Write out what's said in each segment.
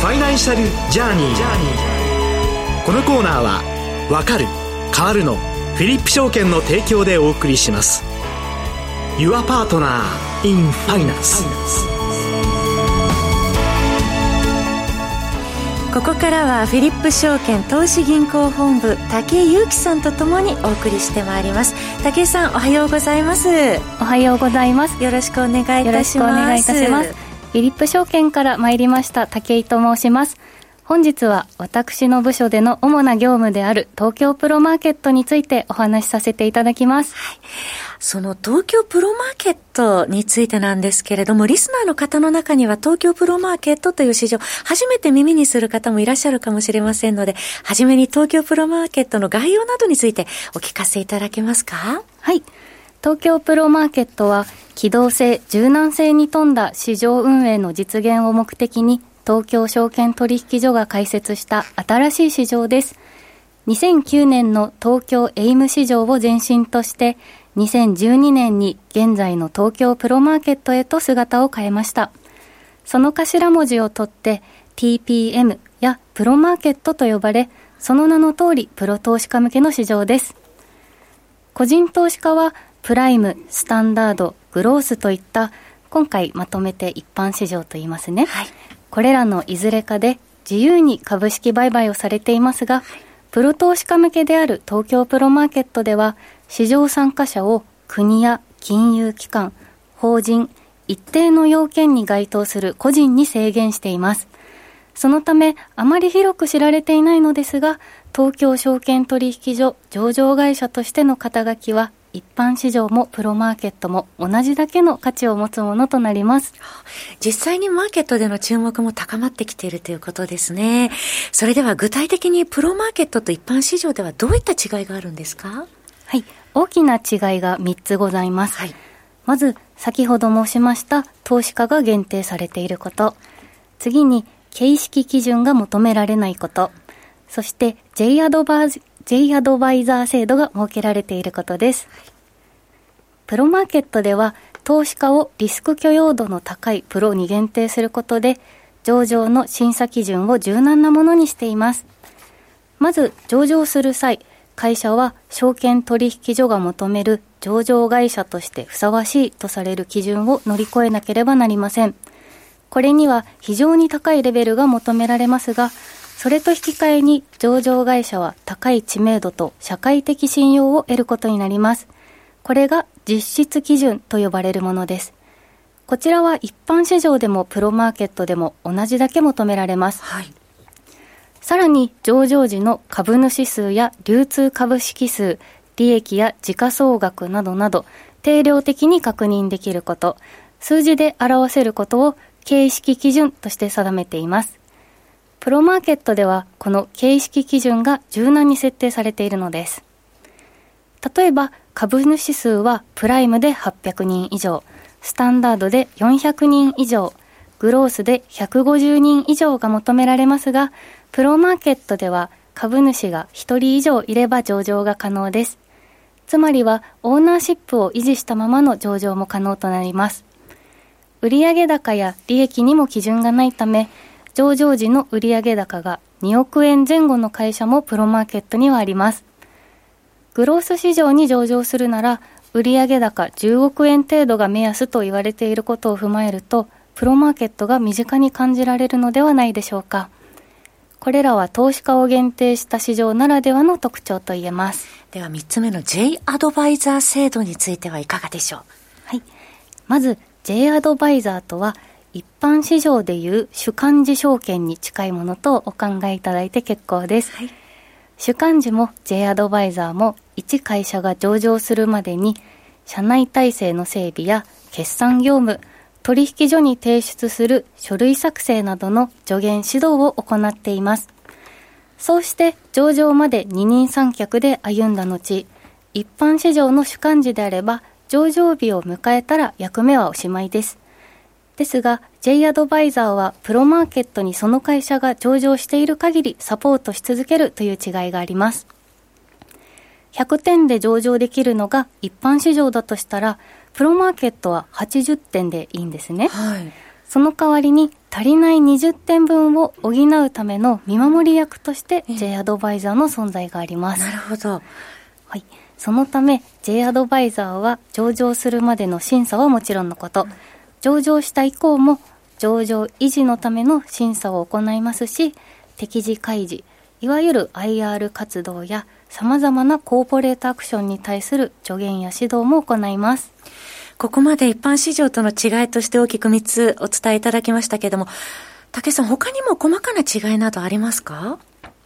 ファイナンシャルジャーニー。このコーナーは「わかる変わるの」フィリップ証券の提供でお送りします。Your Partner in Finance ここからはフィリップ証券投資銀行本部武井祐樹さんとともにお送りしてまいります。武井さんおはようございます。おはようございます。よろしくお願いいたします。よろしくお願いいたしますフィリップ証券から参りました武井と申します本日は私の部署での主な業務である東京プロマーケットについてお話しさせていただきます。はい、その東京プロマーケットについてなんですけれども、リスナーの方の中には東京プロマーケットという市場、初めて耳にする方もいらっしゃるかもしれませんので、はじめに東京プロマーケットの概要などについてお聞かせいただけますか？はい。東京プロマーケットは、機動性、柔軟性に富んだ市場運営の実現を目的に、東京証券取引所が開設した新しい市場です。2009年の東京エイム市場を前身として、2012年に現在の東京プロマーケットへと姿を変えました。その頭文字を取って TPM やプロマーケットと呼ばれ、その名の通りプロ投資家向けの市場です。個人投資家はプライム、スタンダード、グロースといった今回まとめて一般市場と言いますね。はい、これらのいずれかで自由に株式売買をされていますが、プロ投資家向けである東京プロマーケットでは、市場参加者を国や金融機関、法人、一定の要件に該当する個人に制限しています。そのため、あまり広く知られていないのですが、東京証券取引所上場会社としての肩書きは一般市場もプロマーケットも同じだけの価値を持つものとなります。実際にマーケットでの注目も高まってきているということですね。それでは具体的にプロマーケットと一般市場ではどういった違いがあるんですか？はい。大きな違いが3つございます。はい、まず、先ほど申しました投資家が限定されていること。次に、形式基準が求められないこと。そして J アドバイ J アドバイザー制度が設けられていることです。プロマーケットでは投資家をリスク許容度の高いプロに限定することで上場の審査基準を柔軟なものにしています。まず上場する際、会社は証券取引所が求める上場会社としてふさわしいとされる基準を乗り越えなければなりません。これには非常に高いレベルが求められますが、それと引き換えに上場会社は高い知名度と社会的信用を得ることになります。これが実質基準と呼ばれるものです。こちらは一般市場でもプロマーケットでも同じだけ求められます。はい、さらに上場時の株主数や流通株式数、利益や時価総額などなど定量的に確認できること、数字で表せることを形式基準として定めています。プロマーケットではこの形式基準が柔軟に設定されているのです。例えば株主数はプライムで800人以上、スタンダードで400人以上、グロースで150人以上が求められますが、プロマーケットでは株主が1人以上いれば上場が可能です。つまりはオーナーシップを維持したままの上場も可能となります。売上高や利益にも基準がないため、上場時の売上高が2億円前後の会社もプロマーケットにはあります。グロース市場に上場するなら、売上高10億円程度が目安と言われていることを踏まえると、プロマーケットが身近に感じられるのではないでしょうか。これらは投資家を限定した市場ならではの特徴と言えます。では3つ目の J アドバイザー制度についてはいかがでしょう？はい。まず J アドバイザーとは一般市場でいう主幹事証券に近いものとお考えいただいて結構です。はい、主幹事も J アドバイザーも一会社が上場するまでに社内体制の整備や決算業務、取引所に提出する書類作成などの助言指導を行っています。そうして上場まで二人三脚で歩んだ後、一般市場の主幹事であれば上場日を迎えたら役目はおしまいです。ですが、J アドバイザーはプロマーケットにその会社が上場している限りサポートし続けるという違いがあります。100点で上場できるのが一般市場だとしたら、プロマーケットは80点でいいんですね。はい。その代わりに足りない20点分を補うための見守り役として J アドバイザーの存在があります。なるほど。はい。そのため J アドバイザーは上場するまでの審査はもちろんのこと、上場した以降も上場維持のための審査を行いますし、適時開示、いわゆる IR 活動や様々なコーポレートアクションに対する助言や指導も行います。ここまで一般市場との違いとして大きく3つお伝えいただきましたけれども、竹さん、他にも細かな違いなどありますか？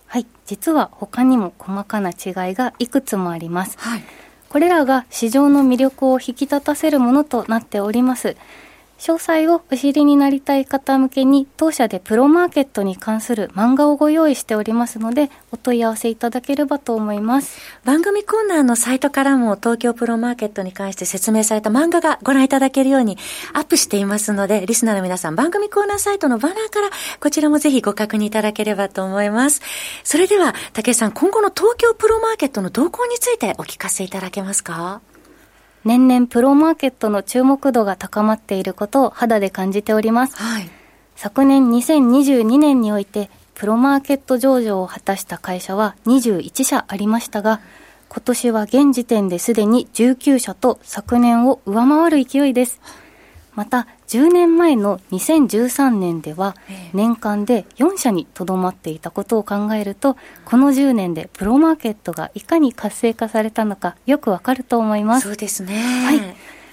はい、実は他にも細かな違いがいくつもあります。はい、これらが市場の魅力を引き立たせるものとなっております。詳細をお知りになりたい方向けに当社でプロマーケットに関する漫画をご用意しておりますのでお問い合わせいただければと思います。番組コーナーのサイトからも東京プロマーケットに関して説明された漫画がご覧いただけるようにアップしていますのでリスナーの皆さん番組コーナーサイトのバナーからこちらもぜひご確認いただければと思います。それでは竹井さん今後の東京プロマーケットの動向についてお聞かせいただけますか？年々プロマーケットの注目度が高まっていることを肌で感じております。はい、昨年2022年において、プロマーケット上場を果たした会社は21社ありましたが、今年は現時点ですでに19社と昨年を上回る勢いです。また10年前の2013年では年間で4社にとどまっていたことを考えるとこの10年でプロマーケットがいかに活性化されたのかよくわかると思います。そうですね、はい、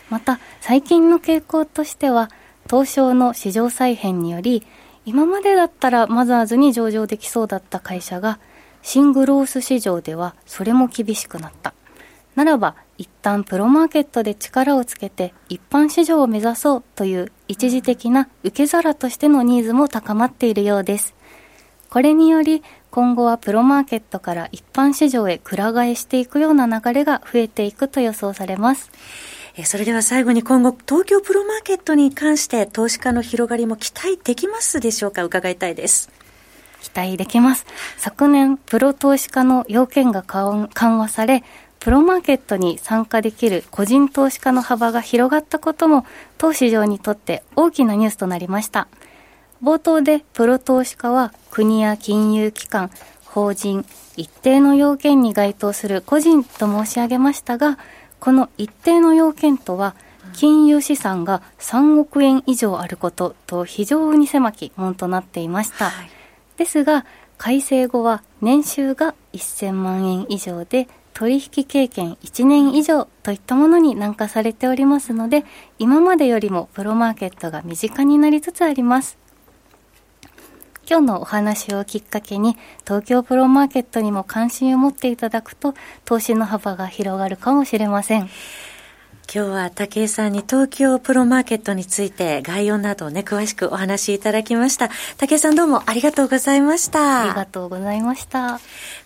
また最近の傾向としては東証の市場再編により今までだったらマザーズに上場できそうだった会社がシングロース市場ではそれも厳しくなった。ならば一旦プロマーケットで力をつけて一般市場を目指そうという一時的な受け皿としてのニーズも高まっているようです。これにより今後はプロマーケットから一般市場へくら替えしていくような流れが増えていくと予想されます。それでは最後に今後東京プロマーケットに関して投資家の広がりも期待できますでしょうか？伺いたいです。期待できます。昨年、プロ投資家の要件が緩和され、プロマーケットに参加できる個人投資家の幅が広がったことも、当市場にとって大きなニュースとなりました。冒頭でプロ投資家は国や金融機関、法人、一定の要件に該当する個人と申し上げましたが、この一定の要件とは、金融資産が3億円以上あることと非常に狭きものとなっていました。はい、ですが、改正後は年収が1000万円以上で取引経験1年以上といったものに軟化されておりますので、今までよりもプロマーケットが身近になりつつあります。今日のお話をきっかけに東京プロマーケットにも関心を持っていただくと投資の幅が広がるかもしれません。今日は武井さんに東京プロマーケットについて概要などをね、詳しくお話しいただきました。武井さんどうもありがとうございました。ありがとうございました。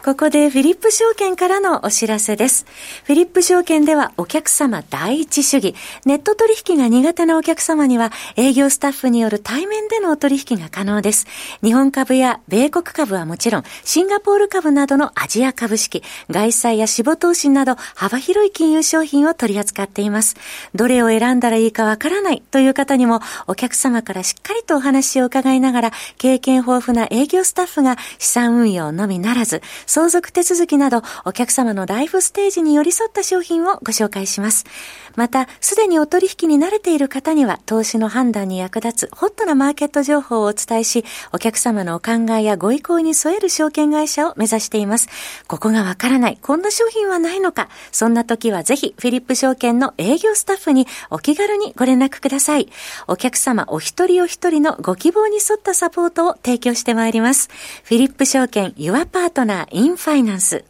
ここでフィリップ証券からのお知らせです。フィリップ証券ではお客様第一主義、ネット取引が苦手なお客様には営業スタッフによる対面でのお取引が可能です。日本株や米国株はもちろん、シンガポール株などのアジア株式、外債や死亡投資など幅広い金融商品を取り扱っています。ます。どれを選んだらいいかわからないという方にも、お客様からしっかりとお話を伺いながら、経験豊富な営業スタッフが資産運用のみならず、相続手続きなど、お客様のライフステージに寄り添った商品をご紹介します。また、すでにお取引に慣れている方には、投資の判断に役立つホットなマーケット情報をお伝えし、お客様のお考えやご意向に添える証券会社を目指しています。ここがわからない、こんな商品はないのか、そんな時はぜひ、フィリップ証券の営業スタッフにお気軽にご連絡ください。お客様お一人お一人のご希望に沿ったサポートを提供してまいります。フィリップ証券 Your Partner in Finance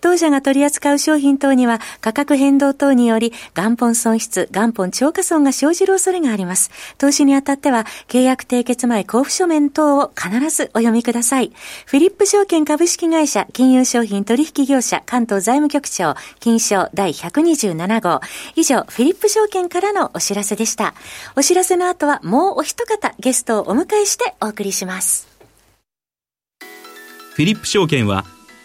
当社が取り扱う商品等には価格変動等により元本損失、元本超過損が生じる恐れがあります。投資にあたっては契約締結前交付書面等を必ずお読みください。フィリップ証券株式会社金融商品取引業者関東財務局長金賞第127号。以上、フィリップ証券からのお知らせでした。お知らせの後はもうお一方ゲストをお迎えしてお送りします。フィリップ証券は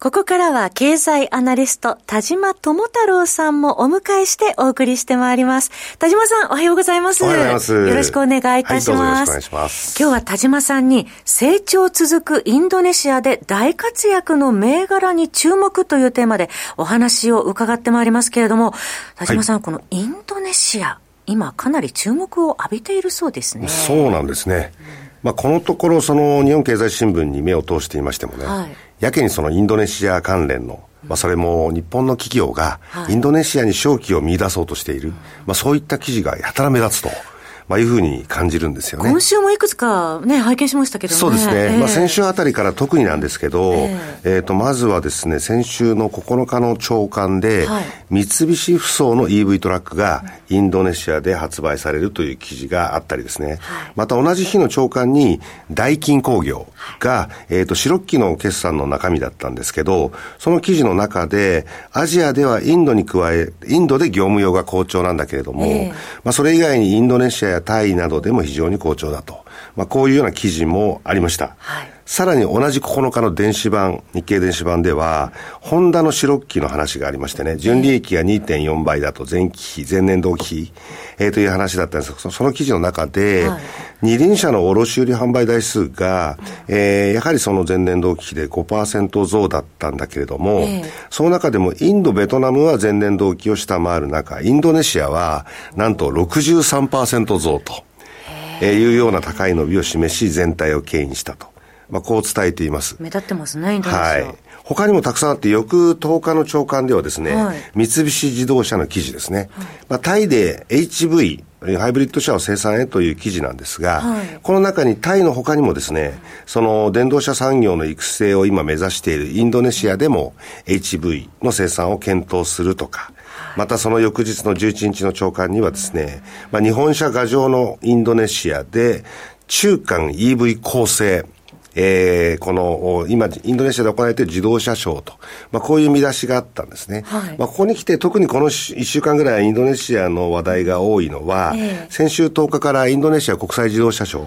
ここからは経済アナリスト、田島智太郎さんもお迎えしてお送りしてまいります。田島さん、おはようございます。おはようございます。よろしくお願いいたします。はい、よろしくお願いします。今日は田島さんに、成長続くインドネシアで大活躍の銘柄に注目というテーマでお話を伺ってまいりますけれども、田島さん、はい、このインドネシア、今かなり注目を浴びているそうですね。そうなんですね。まあ、このところ、その日本経済新聞に目を通していましてもね、はい。やけにそのインドネシア関連の、まあ、それも日本の企業がインドネシアに商機を見出そうとしている、まあ、そういった記事がやたら目立つと。まあ、いうふうに感じるんですよね。今週もいくつかね、拝見しましたけどね。そうですね。えー、まあ、先週あたりから特になんですけど、えー、えーと、まずはですね、先週の9日の朝刊で、はい、三菱ふそうの EV トラックがインドネシアで発売されるという記事があったりですね。はい、また同じ日の朝刊に、ダイキン工業が、はい、えっ、ー、と、白木の決算の中身だったんですけど、その記事の中で、アジアではインドに加え、インドで業務用が好調なんだけれども、えー、まあ、それ以外にインドネシアやタイなどでも非常に好調だと。まあ、こういうような記事もありました。はい、さらに同じ9日の電子版、日経電子版では、ホンダの白機の話がありましてね、純利益が2.4倍だと前期比、前年同期比、えー、という話だったんです。が、その記事の中で、はい、二輪車の卸売販売台数が、えー、やはりその前年同期比で5%増だったんだけれども、えー、その中でもインド、ベトナムは前年同期を下回る中、インドネシアはなんと63%増と。えー、いうような高い伸びを示し、全体を牽引したと。まあ、こう伝えています。目立ってますね、インドネシア。はい。他にもたくさんあって、翌10日の朝刊ではですね、はい、三菱自動車の記事ですね。はい、まあ、タイで HV、ハイブリッド車を生産へという記事なんですが、はい、この中にタイの他にもですね、その電動車産業の育成を今目指しているインドネシアでも HV の生産を検討するとか、またその翌日の11日の朝刊にはですね、まあ、日本車画上のインドネシアで中間 EV 構成、えー、この、今、インドネシアで行われている自動車ショーと、まあ、こういう見出しがあったんですね。はい、まあ、ここに来て、特にこの1週間ぐらいインドネシアの話題が多いのは、えー、先週10日からインドネシア国際自動車ショー、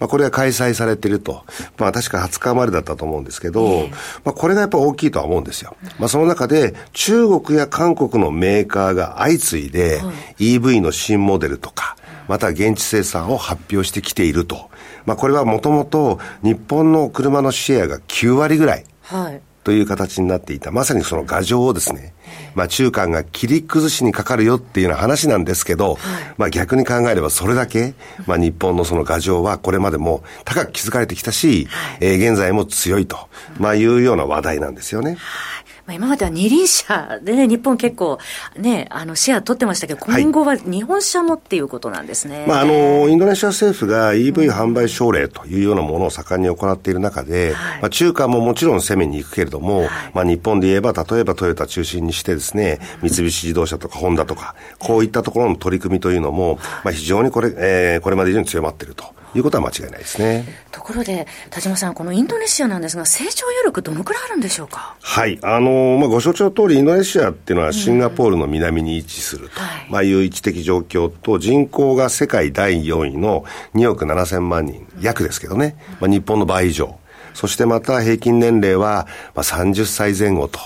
まあ、これが開催されていると。まあ、確か20日までだったと思うんですけど、えー、まあ、これがやっぱ大きいとは思うんですよ。まあ、その中で、中国や韓国のメーカーが相次いで、EV の新モデルとか、また現地生産を発表してきていると。まあ、これはもともと日本の車のシェアが9割ぐらい。はいという形になっていた、まさにその牙城をですね、まあ中間が切り崩しにかかるよっていうような話なんですけど、はい、まあ逆に考えればそれだけ、まあ日本のその牙城はこれまでも高く築かれてきたし、はい、えー、現在も強いと、まあいうような話題なんですよね。はいまあ、今までは二輪車でね、日本結構ね、あの、シェア取ってましたけど、今後は日本車もっていうことなんですね。はい、まあ、あの、インドネシア政府が EV 販売奨励というようなものを盛んに行っている中で、はい、まあ、中華ももちろん攻めに行くけれども、はい、まあ、日本で言えば、例えばトヨタ中心にしてですね、三菱自動車とかホンダとか、こういったところの取り組みというのも、まあ、非常にこれ、えー、これまで以上に強まっていると。いうことは間違いないですね。ところで、田島さん、このインドネシアなんですが、成長余力、どのくらいあるんでしょうか？はい、あのまあ、ご承知の通り、インドネシアっていうのはシンガポールの南に位置すると、はい、まあ、いう位置的状況と、人口が世界第4位の2億7千万人、約ですけどね、まあ、日本の倍以上。そしてまた平均年齢は、まあ、30歳前後と。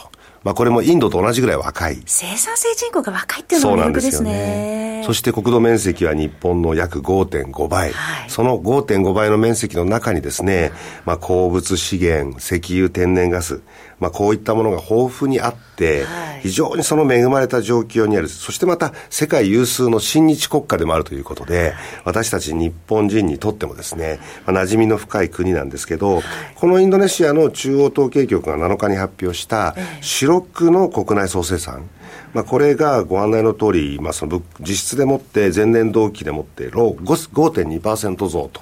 まあこれもインドと同じぐらい若い。生産性人口が若いっていうのが魅力ですね。そして国土面積は日本の約5.5倍。はい、その5.5倍の面積の中にですね、まあ鉱物資源、石油、天然ガス、まあ、こういったものが豊富にあって、非常にその恵まれた状況にある。そしてまた、世界有数の親日国家でもあるということで、私たち日本人にとってもですね、まあ、馴染みの深い国なんですけど、このインドネシアの中央統計局が7日に発表した、主力の国内総生産、まあ、これがご案内の通り、まあ、その実質でもって前年同期でもって5.2%増と、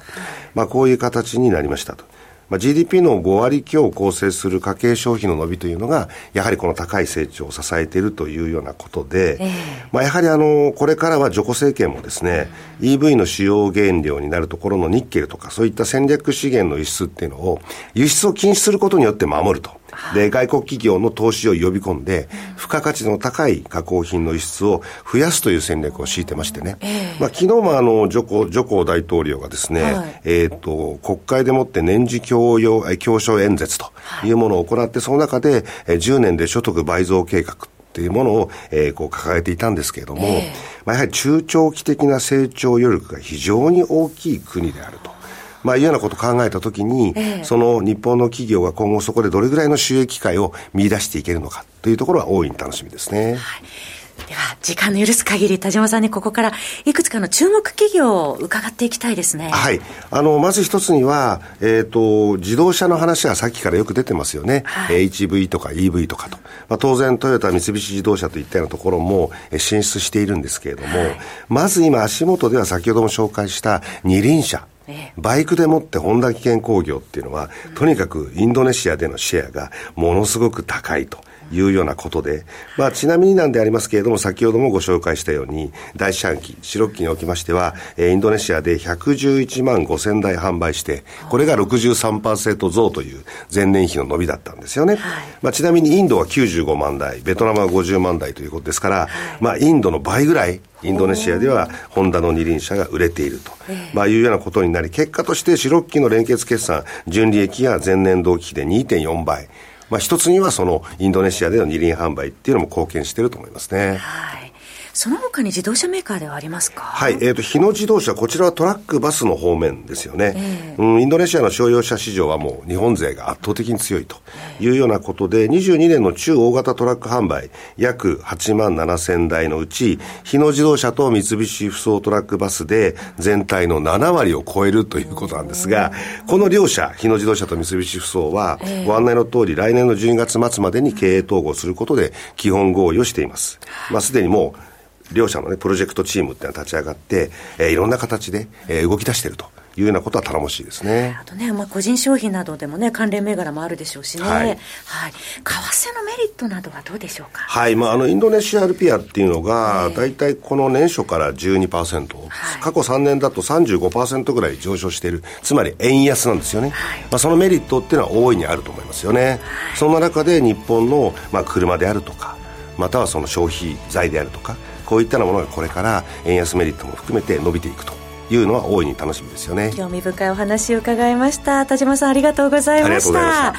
まあ、こういう形になりましたと。まあ、GDP の5割強を構成する家計消費の伸びというのが、やはりこの高い成長を支えているというようなことで、えー、まあ、やはりあの、これからはジョコ政権もですね、EV の主要原料になるところのニッケルとか、そういった戦略資源の輸出っていうのを、輸出を禁止することによって守ると。で、外国企業の投資を呼び込んで、付加価値の高い加工品の輸出を増やすという戦略を敷いてましてね。まあ、昨日もあの、ジョコ、ジョコ大統領がですね、はい、えっ、と、国会でもって年次教養、教書演説というものを行って、その中で、え10年で所得倍増計画っていうものを、えー、こう掲げていたんですけれども、えー、まあ、やはり中長期的な成長余力が非常に大きい国であると。まあ、いうようなことを考えたときに、ええ、その日本の企業が今後そこでどれぐらいの収益機会を見出していけるのかというところは大いに楽しみですね。はいでは、時間の許す限り、田島さんにここからいくつかの注目企業を伺っていきたいですね。はい。あの、まず一つには、えっ、ー、と、自動車の話はさっきからよく出てますよね。はい、HV とか EV とかと。まあ、当然、トヨタ、三菱自動車といったようなところも進出しているんですけれども、はい、まず今足元では先ほども紹介した二輪車。バイクでもってホンダ危険工業っていうのは、とにかくインドネシアでのシェアがものすごく高いと。いうようなことで、まあ、ちなみになんでありますけれども、先ほどもご紹介したように、第四半期、四六期におきましては、えー、インドネシアで111万5千台販売して、これが63%増という前年比の伸びだったんですよね。はい、まあ、ちなみにインドは95万台、ベトナムは50万台ということですから、はい、まあ、インドの倍ぐらい、インドネシアではホンダの二輪車が売れていると、まあ、いうようなことになり、結果として四六期の連結決算、純利益が前年同期比で2.4倍。まあ、一つにはそのインドネシアでの二輪販売っていうのも貢献していると思いますね。はいその他に自動車メーカーではありますか？はい、えっ、ー、と、日野自動車、こちらはトラック、バスの方面ですよね。えー、うん、インドネシアの商用車市場はもう日本勢が圧倒的に強いというようなことで、22年の中大型トラック販売、約8万7千台のうち、日野自動車と三菱不走トラックバスで全体の7割を超えるということなんですが、この両社、日野自動車と三菱不走は、ご案内の通り、来年の12月末までに経営統合することで基本合意をしています。まあ、すでにもう、両社のね、プロジェクトチームっていうのは立ち上がって、えー、いろんな形で、えー、動き出していると。いうようなことは頼もしいですね。あとね、まあ、個人商品などでもね、関連銘柄もあるでしょうしね。はい。はい。為替のメリットなどはどうでしょうか？はい。まあ、あの、インドネシアルピアっていうのが、大体この年初から12%、はい、過去3年だと35%ぐらい上昇している、つまり円安なんですよね。はい。まあ、そのメリットっていうのは大いにあると思いますよね。はい。そんな中で日本の、まあ、車であるとか、またはその消費財であるとか、こういったものがこれから円安メリットも含めて伸びていくというのは大いに楽しみですよね。興味深いお話を伺いました。田島さんありがとうございました。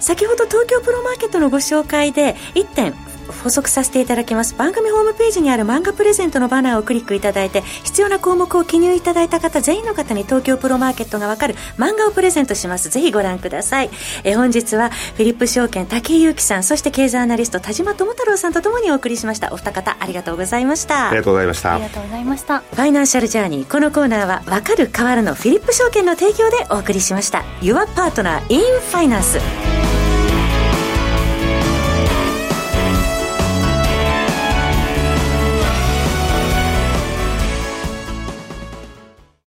先ほど東京プロマーケットのご紹介で1点補足させていただきます。番組ホームページにある漫画プレゼントのバナーをクリックいただいて必要な項目を記入いただいた方全員の方に東京プロマーケットがわかる漫画をプレゼントします。ぜひご覧ください。え本日はフィリップ証券武井祐樹さんそして経済アナリスト田島智太郎さんとともにお送りしました。お二方ありがとうございました。ありがとうございました。ありがとうございました。ファイナンシャルジャーニーこのコーナーはわかる変わるのフィリップ証券の提供でお送りしました。Your Partner in Finance